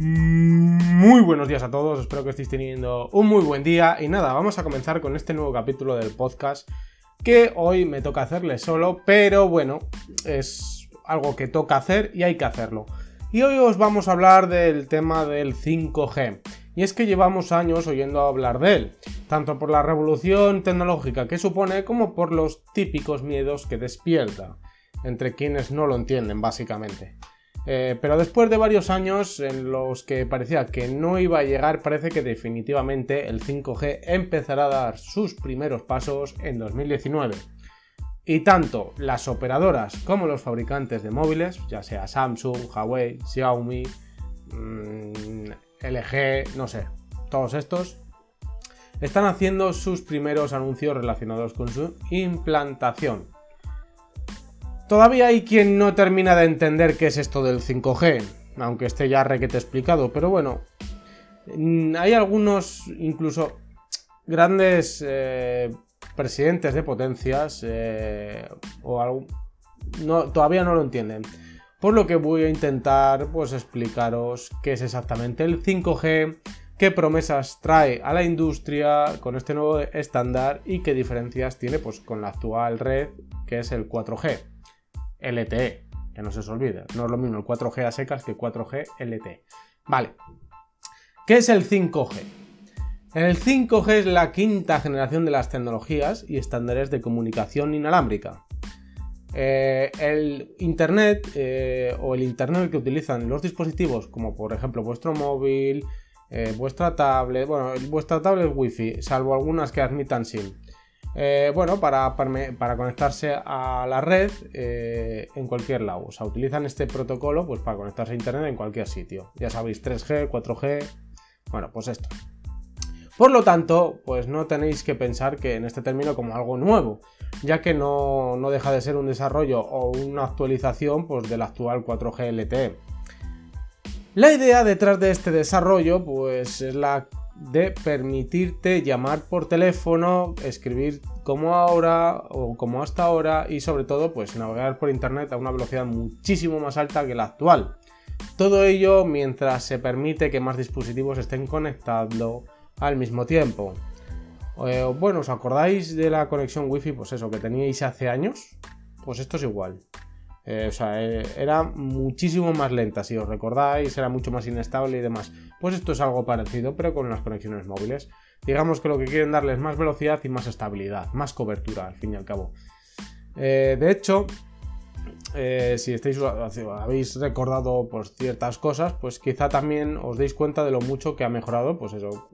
Muy buenos días a todos, espero que estéis teniendo un muy buen día y nada, vamos a comenzar con este nuevo capítulo del podcast que hoy me toca hacerle solo, pero bueno, es algo que toca hacer y hay que hacerlo. Y hoy os vamos a hablar del tema del 5G. Y es que llevamos años oyendo hablar de él, tanto por la revolución tecnológica que supone como por los típicos miedos que despierta, entre quienes no lo entienden básicamente. Eh, pero después de varios años en los que parecía que no iba a llegar, parece que definitivamente el 5G empezará a dar sus primeros pasos en 2019. Y tanto las operadoras como los fabricantes de móviles, ya sea Samsung, Huawei, Xiaomi, mm, LG, no sé, todos estos, están haciendo sus primeros anuncios relacionados con su implantación. Todavía hay quien no termina de entender qué es esto del 5G, aunque esté ya requete explicado, pero bueno, mm, hay algunos incluso grandes eh, presidentes de potencias eh, o no, todavía no lo entienden. Por lo que voy a intentar pues explicaros qué es exactamente el 5G, qué promesas trae a la industria con este nuevo estándar y qué diferencias tiene pues con la actual red que es el 4G. LTE, que no se os olvide. No es lo mismo el 4G a secas que 4G LTE. Vale. ¿Qué es el 5G? El 5G es la quinta generación de las tecnologías y estándares de comunicación inalámbrica. Eh, el Internet eh, o el Internet que utilizan los dispositivos, como por ejemplo vuestro móvil, eh, vuestra tablet, bueno, vuestra tablet Wi-Fi, salvo algunas que admitan SIM, eh, bueno, para, conectarse a la red eh, en cualquier lado. O sea, utilizan este protocolo pues, para conectarse a internet en cualquier sitio. Ya sabéis, 3G, 4G. Bueno, pues esto. Por lo tanto, pues no tenéis que pensar que en este término como algo nuevo, ya que no, no deja de ser un desarrollo o una actualización pues, del actual 4G LTE. La idea detrás de este desarrollo pues es la de permitirte llamar por teléfono, escribir como ahora o como hasta ahora y sobre todo pues navegar por internet a una velocidad muchísimo más alta que la actual. Todo ello mientras se permite que más dispositivos estén conectando al mismo tiempo. Eh, bueno, ¿os acordáis de la conexión wifi? Pues eso, que teníais hace años. Pues esto es igual. Eh, o sea, eh, era muchísimo más lenta, si os recordáis, era mucho más inestable y demás. Pues esto es algo parecido, pero con las conexiones móviles. Digamos que lo que quieren darles es más velocidad y más estabilidad, más cobertura, al fin y al cabo. Eh, de hecho, si estáis, habéis recordado pues, ciertas cosas, pues quizá también os deis cuenta de lo mucho que ha mejorado, pues eso,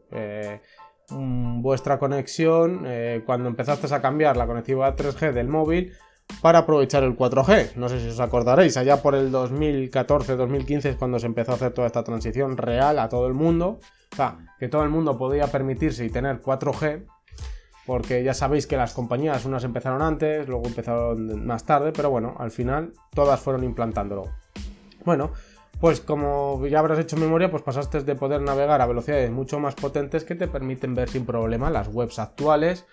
mm, vuestra conexión, cuando empezaste a cambiar la conectividad 3G del móvil, para aprovechar el 4G. No sé si os acordaréis, allá por el 2014-2015 es cuando se empezó a hacer toda esta transición real a todo el mundo. O sea, que todo el mundo podía permitirse y tener 4G, porque ya sabéis que las compañías, unas empezaron antes, luego empezaron más tarde, pero bueno, al final todas fueron implantándolo. Bueno, pues como ya habrás hecho memoria, pues pasaste de poder navegar a velocidades mucho más potentes que te permiten ver sin problema las webs actuales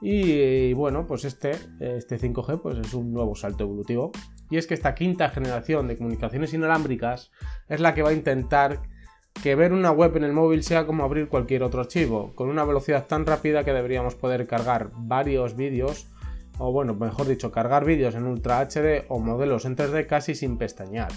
y, bueno, pues este, este 5G pues es un nuevo salto evolutivo. Y es que esta quinta generación de comunicaciones inalámbricas es la que va a intentar que ver una web en el móvil sea como abrir cualquier otro archivo, con una velocidad tan rápida que deberíamos poder cargar varios vídeos, o bueno, mejor dicho, cargar vídeos en Ultra HD o modelos en 3D casi sin pestañear.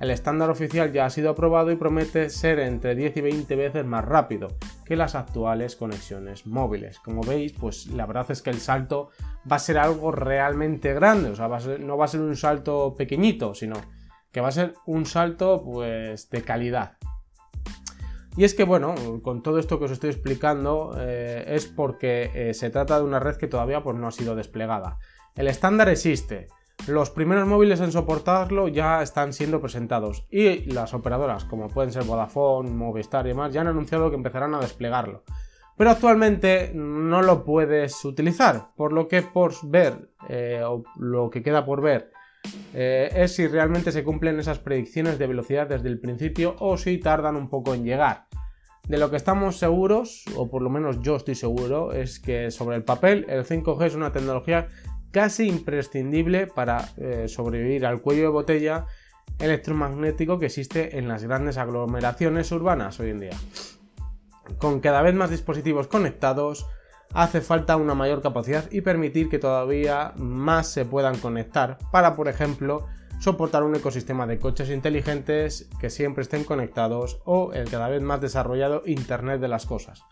El estándar oficial ya ha sido aprobado y promete ser entre 10 y 20 veces más rápido que las actuales conexiones móviles. Como veis, pues la verdad es que el salto va a ser algo realmente grande, o sea, no va a ser un salto pequeñito, sino que va a ser un salto pues de calidad. Y es que bueno, con todo esto que os estoy explicando eh, es porque eh, se trata de una red que todavía pues, no ha sido desplegada. El estándar existe, los primeros móviles en soportarlo ya están siendo presentados y las operadoras como pueden ser Vodafone, Movistar y demás ya han anunciado que empezarán a desplegarlo. Pero actualmente no lo puedes utilizar, por lo que por ver, eh, o lo que queda por ver, eh, es si realmente se cumplen esas predicciones de velocidad desde el principio o si tardan un poco en llegar. De lo que estamos seguros, o por lo menos yo estoy seguro, es que sobre el papel el 5G es una tecnología casi imprescindible para eh, sobrevivir al cuello de botella electromagnético que existe en las grandes aglomeraciones urbanas hoy en día. Con cada vez más dispositivos conectados, hace falta una mayor capacidad y permitir que todavía más se puedan conectar para, por ejemplo, soportar un ecosistema de coches inteligentes que siempre estén conectados o el cada vez más desarrollado Internet de las Cosas.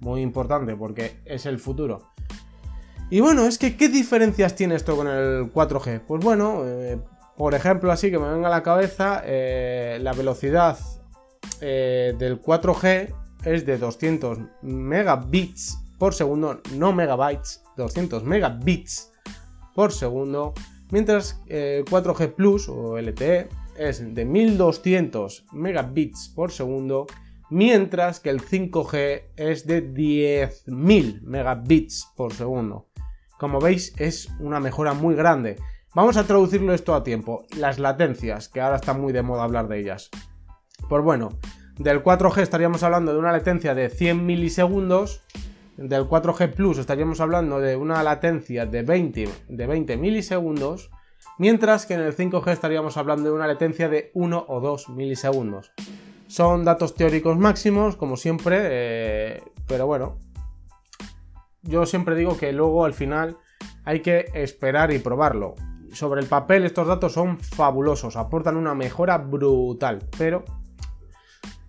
Muy importante porque es el futuro. Y bueno, es que ¿qué diferencias tiene esto con el 4G? Pues bueno, eh, por ejemplo, así que me venga a la cabeza, eh, la velocidad eh, del 4G es de 200 megabits por segundo, no megabytes, 200 megabits por segundo, mientras el 4G Plus o LTE es de 1200 megabits por segundo, mientras que el 5G es de 10.000 megabits por segundo. Como veis, es una mejora muy grande. Vamos a traducirlo esto a tiempo. Las latencias, que ahora está muy de moda hablar de ellas. Pues bueno, del 4G estaríamos hablando de una latencia de 100 milisegundos. Del 4G Plus estaríamos hablando de una latencia de 20, de 20 milisegundos. Mientras que en el 5G estaríamos hablando de una latencia de 1 o 2 milisegundos. Son datos teóricos máximos, como siempre, eh, pero bueno, yo siempre digo que luego al final hay que esperar y probarlo. Sobre el papel estos datos son fabulosos, aportan una mejora brutal, pero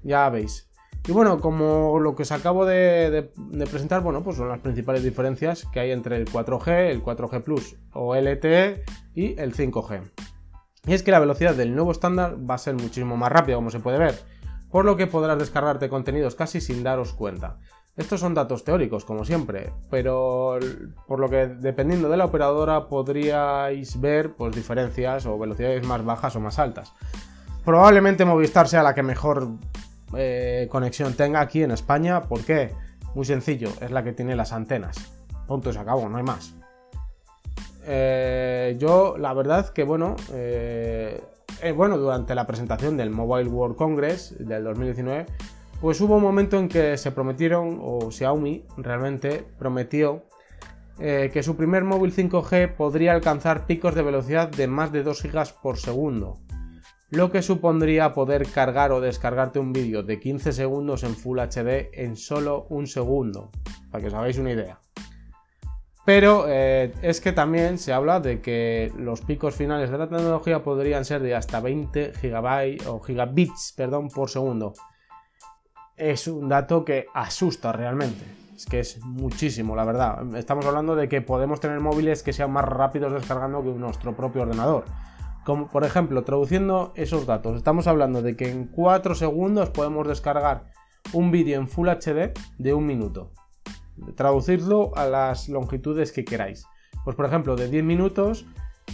ya veis. Y bueno, como lo que os acabo de, presentar, bueno, pues son las principales diferencias que hay entre el 4G, el 4G Plus o LTE y el 5G. Y es que la velocidad del nuevo estándar va a ser muchísimo más rápida, como se puede ver, por lo que podrás descargarte contenidos casi sin daros cuenta. Estos son datos teóricos, como siempre, pero por lo que dependiendo de la operadora podríais ver pues, diferencias o velocidades más bajas o más altas. Probablemente Movistar sea la que mejor eh, conexión tenga aquí en España. ¿Por qué? Muy sencillo, es la que tiene las antenas. Punto, se acabó, no hay más. Eh, yo, la verdad que bueno, eh, bueno, durante la presentación del Mobile World Congress del 2019, pues hubo un momento en que se prometieron, o Xiaomi realmente prometió, eh, que su primer móvil 5G podría alcanzar picos de velocidad de más de 2 GB por segundo, lo que supondría poder cargar o descargarte un vídeo de 15 segundos en Full HD en solo un segundo, para que os hagáis una idea. Pero eh, es que también se habla de que los picos finales de la tecnología podrían ser de hasta 20 GB o gigabits por segundo es un dato que asusta realmente. Es que es muchísimo, la verdad. Estamos hablando de que podemos tener móviles que sean más rápidos descargando que nuestro propio ordenador. Como por ejemplo, traduciendo esos datos, estamos hablando de que en 4 segundos podemos descargar un vídeo en Full HD de un minuto. Traducirlo a las longitudes que queráis. Pues por ejemplo, de 10 minutos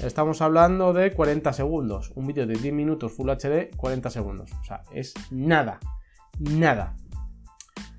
estamos hablando de 40 segundos. Un vídeo de 10 minutos Full HD, 40 segundos. O sea, es nada nada.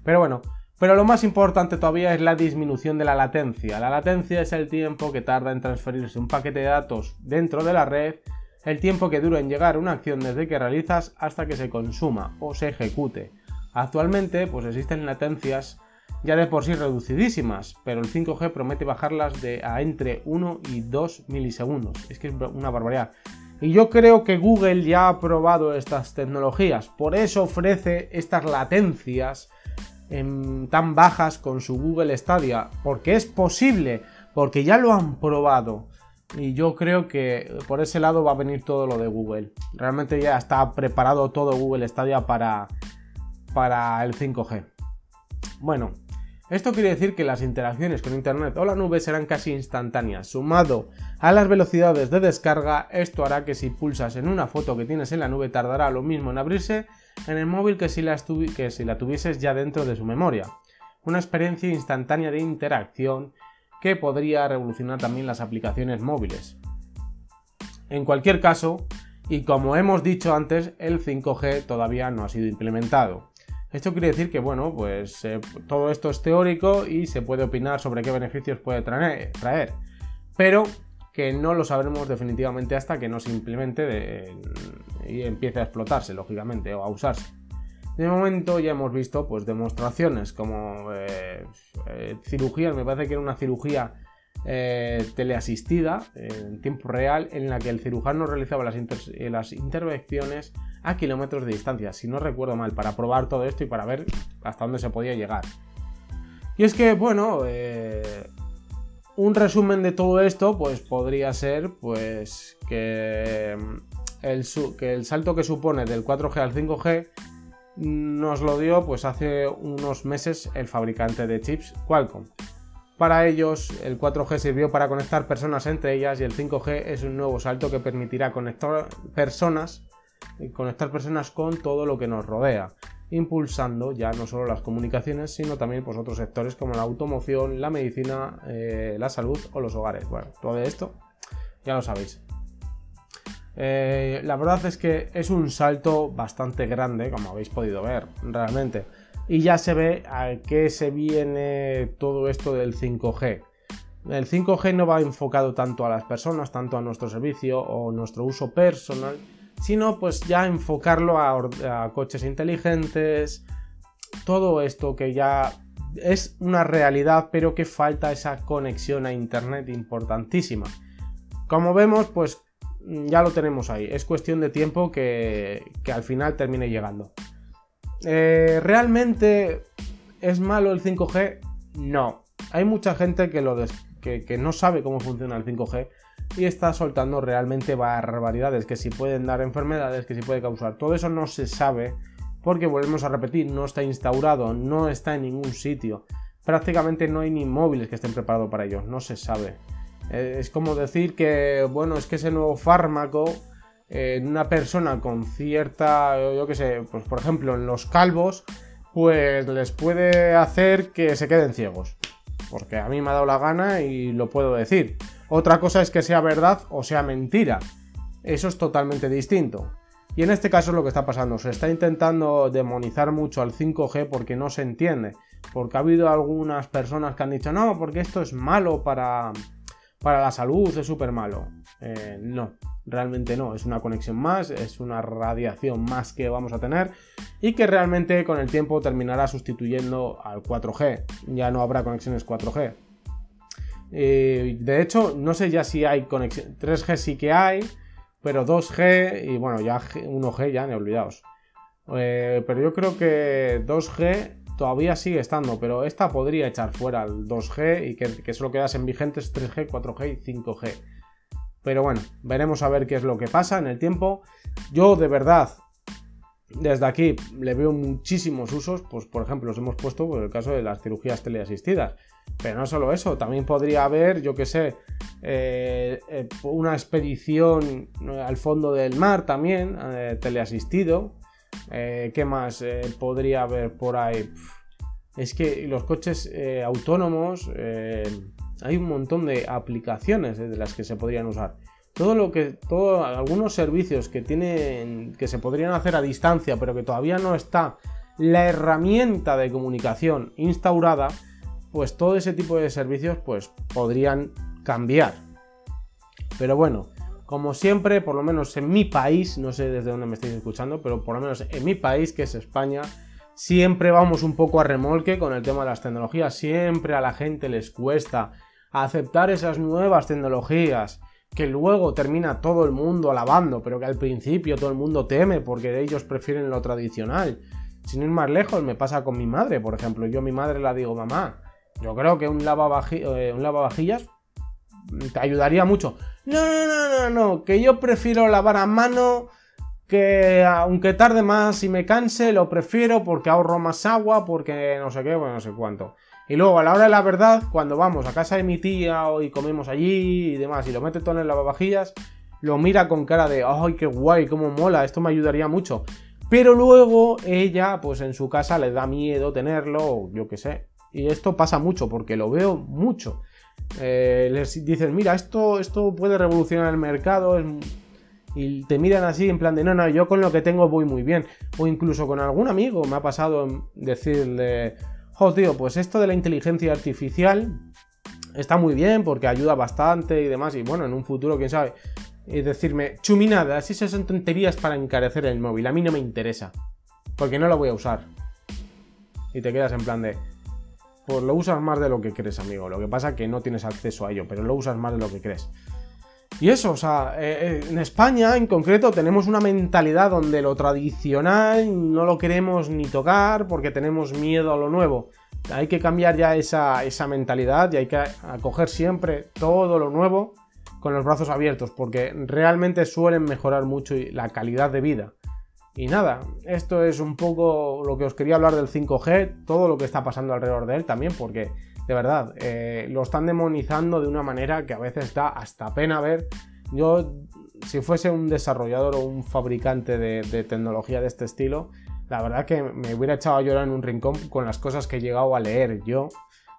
Pero bueno, pero lo más importante todavía es la disminución de la latencia. La latencia es el tiempo que tarda en transferirse un paquete de datos dentro de la red, el tiempo que dura en llegar una acción desde que realizas hasta que se consuma o se ejecute. Actualmente pues existen latencias ya de por sí reducidísimas, pero el 5G promete bajarlas de a entre 1 y 2 milisegundos. Es que es una barbaridad. Y yo creo que Google ya ha probado estas tecnologías, por eso ofrece estas latencias tan bajas con su Google Stadia, porque es posible, porque ya lo han probado. Y yo creo que por ese lado va a venir todo lo de Google. Realmente ya está preparado todo Google Stadia para, para el 5G. Bueno, esto quiere decir que las interacciones con Internet o la nube serán casi instantáneas. Sumado a las velocidades de descarga, esto hará que si pulsas en una foto que tienes en la nube tardará lo mismo en abrirse en el móvil que si, la que si la tuvieses ya dentro de su memoria. Una experiencia instantánea de interacción que podría revolucionar también las aplicaciones móviles. En cualquier caso, y como hemos dicho antes, el 5G todavía no ha sido implementado. Esto quiere decir que, bueno, pues eh, todo esto es teórico y se puede opinar sobre qué beneficios puede traer, pero que no lo sabremos definitivamente hasta que no se implemente y empiece a explotarse, lógicamente, o a usarse. De momento ya hemos visto pues demostraciones como eh, eh, cirugías, me parece que era una cirugía eh, teleasistida en tiempo real en la que el cirujano realizaba las, intervenciones a kilómetros de distancia, si no recuerdo mal, para probar todo esto y para ver hasta dónde se podía llegar. Y es que, bueno, eh, un resumen de todo esto, pues podría ser, pues, que el, que el salto que supone del 4G al 5G nos lo dio, pues, hace unos meses el fabricante de chips Qualcomm. Para ellos, el 4G sirvió para conectar personas entre ellas y el 5G es un nuevo salto que permitirá conectar personas, conectar personas con todo lo que nos rodea, impulsando ya no solo las comunicaciones, sino también pues, otros sectores como la automoción, la medicina, eh, la salud o los hogares. Bueno, todo esto ya lo sabéis. Eh, la verdad es que es un salto bastante grande, como habéis podido ver, realmente y ya se ve a qué se viene todo esto del 5G. El 5G no va enfocado tanto a las personas, tanto a nuestro servicio o nuestro uso personal, sino pues ya enfocarlo a, coches inteligentes, todo esto que ya es una realidad, pero que falta esa conexión a Internet importantísima. Como vemos, pues ya lo tenemos ahí. Es cuestión de tiempo que, que al final termine llegando. Eh, ¿Realmente es malo el 5G? No. Hay mucha gente que, lo que, no sabe cómo funciona el 5G y está soltando realmente barbaridades, que si pueden dar enfermedades, que si puede causar. Todo eso no se sabe porque volvemos a repetir, no está instaurado, no está en ningún sitio. Prácticamente no hay ni móviles que estén preparados para ello, no se sabe. Eh, es como decir que, bueno, es que ese nuevo fármaco en una persona con cierta, yo qué sé, pues por ejemplo en los calvos, pues les puede hacer que se queden ciegos. Porque a mí me ha dado la gana y lo puedo decir. Otra cosa es que sea verdad o sea mentira. Eso es totalmente distinto. Y en este caso es lo que está pasando. Se está intentando demonizar mucho al 5G porque no se entiende. Porque ha habido algunas personas que han dicho, no, porque esto es malo para, para la salud, es súper malo. Eh, no, realmente no, es una conexión más, es una radiación más que vamos a tener y que realmente con el tiempo terminará sustituyendo al 4G, ya no habrá conexiones 4G. Eh, de hecho, no sé ya si hay conexión, 3G sí que hay, pero 2G y bueno, ya 1G ya, me olvidaos. Eh, pero yo creo que 2G todavía sigue estando, pero esta podría echar fuera el 2G y que, que solo quedasen vigentes 3G, 4G y 5G. Pero bueno, veremos a ver qué es lo que pasa en el tiempo. Yo de verdad, desde aquí le veo muchísimos usos, pues por ejemplo, los hemos puesto por el caso de las cirugías teleasistidas. Pero no solo eso, también podría haber, yo que sé, eh, eh, una expedición al fondo del mar también, eh, teleasistido. ¿Qué más podría haber por ahí? Es que los coches autónomos hay un montón de aplicaciones de las que se podrían usar. Todo lo que, todo, algunos servicios que tienen, que se podrían hacer a distancia, pero que todavía no está la herramienta de comunicación instaurada, pues todo ese tipo de servicios, pues podrían cambiar. Pero bueno, como siempre, por lo menos en mi país, no sé desde dónde me estáis escuchando, pero por lo menos en mi país, que es España, siempre vamos un poco a remolque con el tema de las tecnologías, siempre a la gente les cuesta aceptar esas nuevas tecnologías que luego termina todo el mundo alabando, pero que al principio todo el mundo teme porque ellos prefieren lo tradicional. Sin ir más lejos, me pasa con mi madre, por ejemplo. Yo a mi madre la digo, mamá, yo creo que un, eh, un lavavajillas te ayudaría mucho. No, no, no, no, no, que yo prefiero lavar a mano, que aunque tarde más y me canse, lo prefiero porque ahorro más agua, porque no sé qué, bueno, no sé cuánto. Y luego a la hora de la verdad, cuando vamos a casa de mi tía y comemos allí y demás y lo mete todo en el lavavajillas, lo mira con cara de, ay, qué guay, cómo mola, esto me ayudaría mucho. Pero luego ella, pues en su casa le da miedo tenerlo, o yo qué sé. Y esto pasa mucho, porque lo veo mucho. Eh, les dicen, mira, esto, esto puede revolucionar el mercado. Y te miran así en plan de, no, no, yo con lo que tengo voy muy bien. O incluso con algún amigo me ha pasado decirle, tío, pues esto de la inteligencia artificial está muy bien porque ayuda bastante y demás. Y bueno, en un futuro, quién sabe. Y decirme, chuminadas, esas son tonterías para encarecer el móvil. A mí no me interesa. Porque no lo voy a usar. Y te quedas en plan de. Pues lo usas más de lo que crees, amigo. Lo que pasa es que no tienes acceso a ello, pero lo usas más de lo que crees. Y eso, o sea, eh, eh, en España en concreto tenemos una mentalidad donde lo tradicional no lo queremos ni tocar porque tenemos miedo a lo nuevo. Hay que cambiar ya esa, esa mentalidad y hay que acoger siempre todo lo nuevo con los brazos abiertos porque realmente suelen mejorar mucho la calidad de vida. Y nada, esto es un poco lo que os quería hablar del 5G, todo lo que está pasando alrededor de él también, porque de verdad, eh, lo están demonizando de una manera que a veces da hasta pena ver. Yo, si fuese un desarrollador o un fabricante de, de tecnología de este estilo, la verdad que me hubiera echado a llorar en un rincón con las cosas que he llegado a leer yo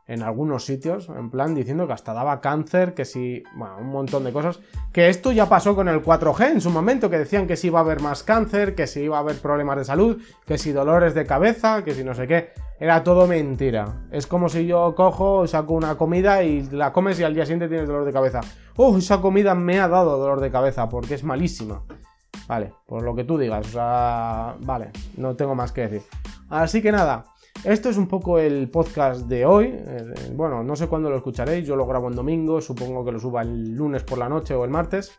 en algunos sitios, en plan diciendo que hasta daba cáncer, que si, bueno, un montón de cosas. Que esto ya pasó con el 4G en su momento, que decían que si iba a haber más cáncer, que si iba a haber problemas de salud, que si dolores de cabeza, que si no sé qué. Era todo mentira. Es como si yo cojo, saco una comida y la comes y al día siguiente tienes dolor de cabeza. Oh, esa comida me ha dado dolor de cabeza porque es malísima. Vale, por lo que tú digas, o sea, vale, no tengo más que decir. Así que nada, esto es un poco el podcast de hoy. Eh, bueno, no sé cuándo lo escucharéis. Yo lo grabo en domingo. Supongo que lo suba el lunes por la noche o el martes.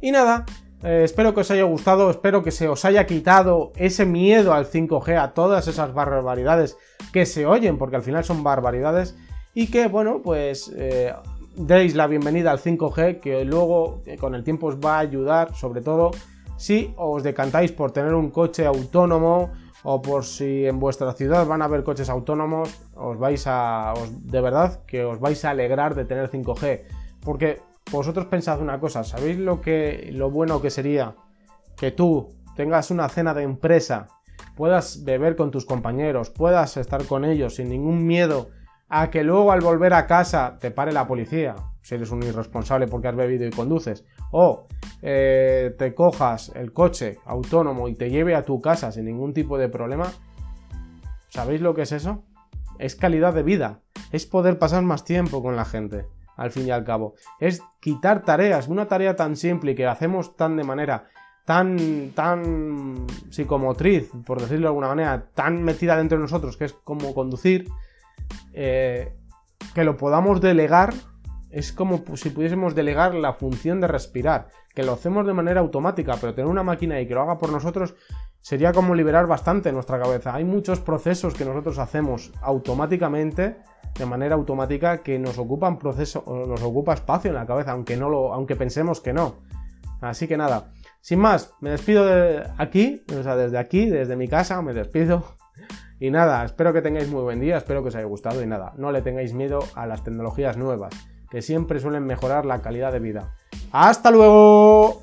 Y nada, eh, espero que os haya gustado. Espero que se os haya quitado ese miedo al 5G, a todas esas barbaridades que se oyen, porque al final son barbaridades. Y que, bueno, pues eh, deis la bienvenida al 5G, que luego con el tiempo os va a ayudar, sobre todo si os decantáis por tener un coche autónomo o por si en vuestra ciudad van a haber coches autónomos, os vais a. de verdad que os vais a alegrar de tener 5G. Porque vosotros pensad una cosa, ¿sabéis lo que. lo bueno que sería que tú tengas una cena de empresa, puedas beber con tus compañeros, puedas estar con ellos sin ningún miedo a que luego al volver a casa te pare la policía, si eres un irresponsable porque has bebido y conduces, o eh, te cojas el coche autónomo y te lleve a tu casa sin ningún tipo de problema, ¿sabéis lo que es eso? Es calidad de vida, es poder pasar más tiempo con la gente, al fin y al cabo, es quitar tareas, una tarea tan simple y que hacemos tan de manera tan, tan psicomotriz, por decirlo de alguna manera, tan metida dentro de nosotros, que es como conducir, eh, que lo podamos delegar es como si pudiésemos delegar la función de respirar, que lo hacemos de manera automática, pero tener una máquina y que lo haga por nosotros sería como liberar bastante nuestra cabeza. Hay muchos procesos que nosotros hacemos automáticamente, de manera automática, que nos ocupan proceso, nos ocupa espacio en la cabeza, aunque no lo, aunque pensemos que no. Así que nada, sin más, me despido de aquí, o sea, desde aquí, desde mi casa, me despido. Y nada, espero que tengáis muy buen día, espero que os haya gustado y nada, no le tengáis miedo a las tecnologías nuevas, que siempre suelen mejorar la calidad de vida. ¡Hasta luego!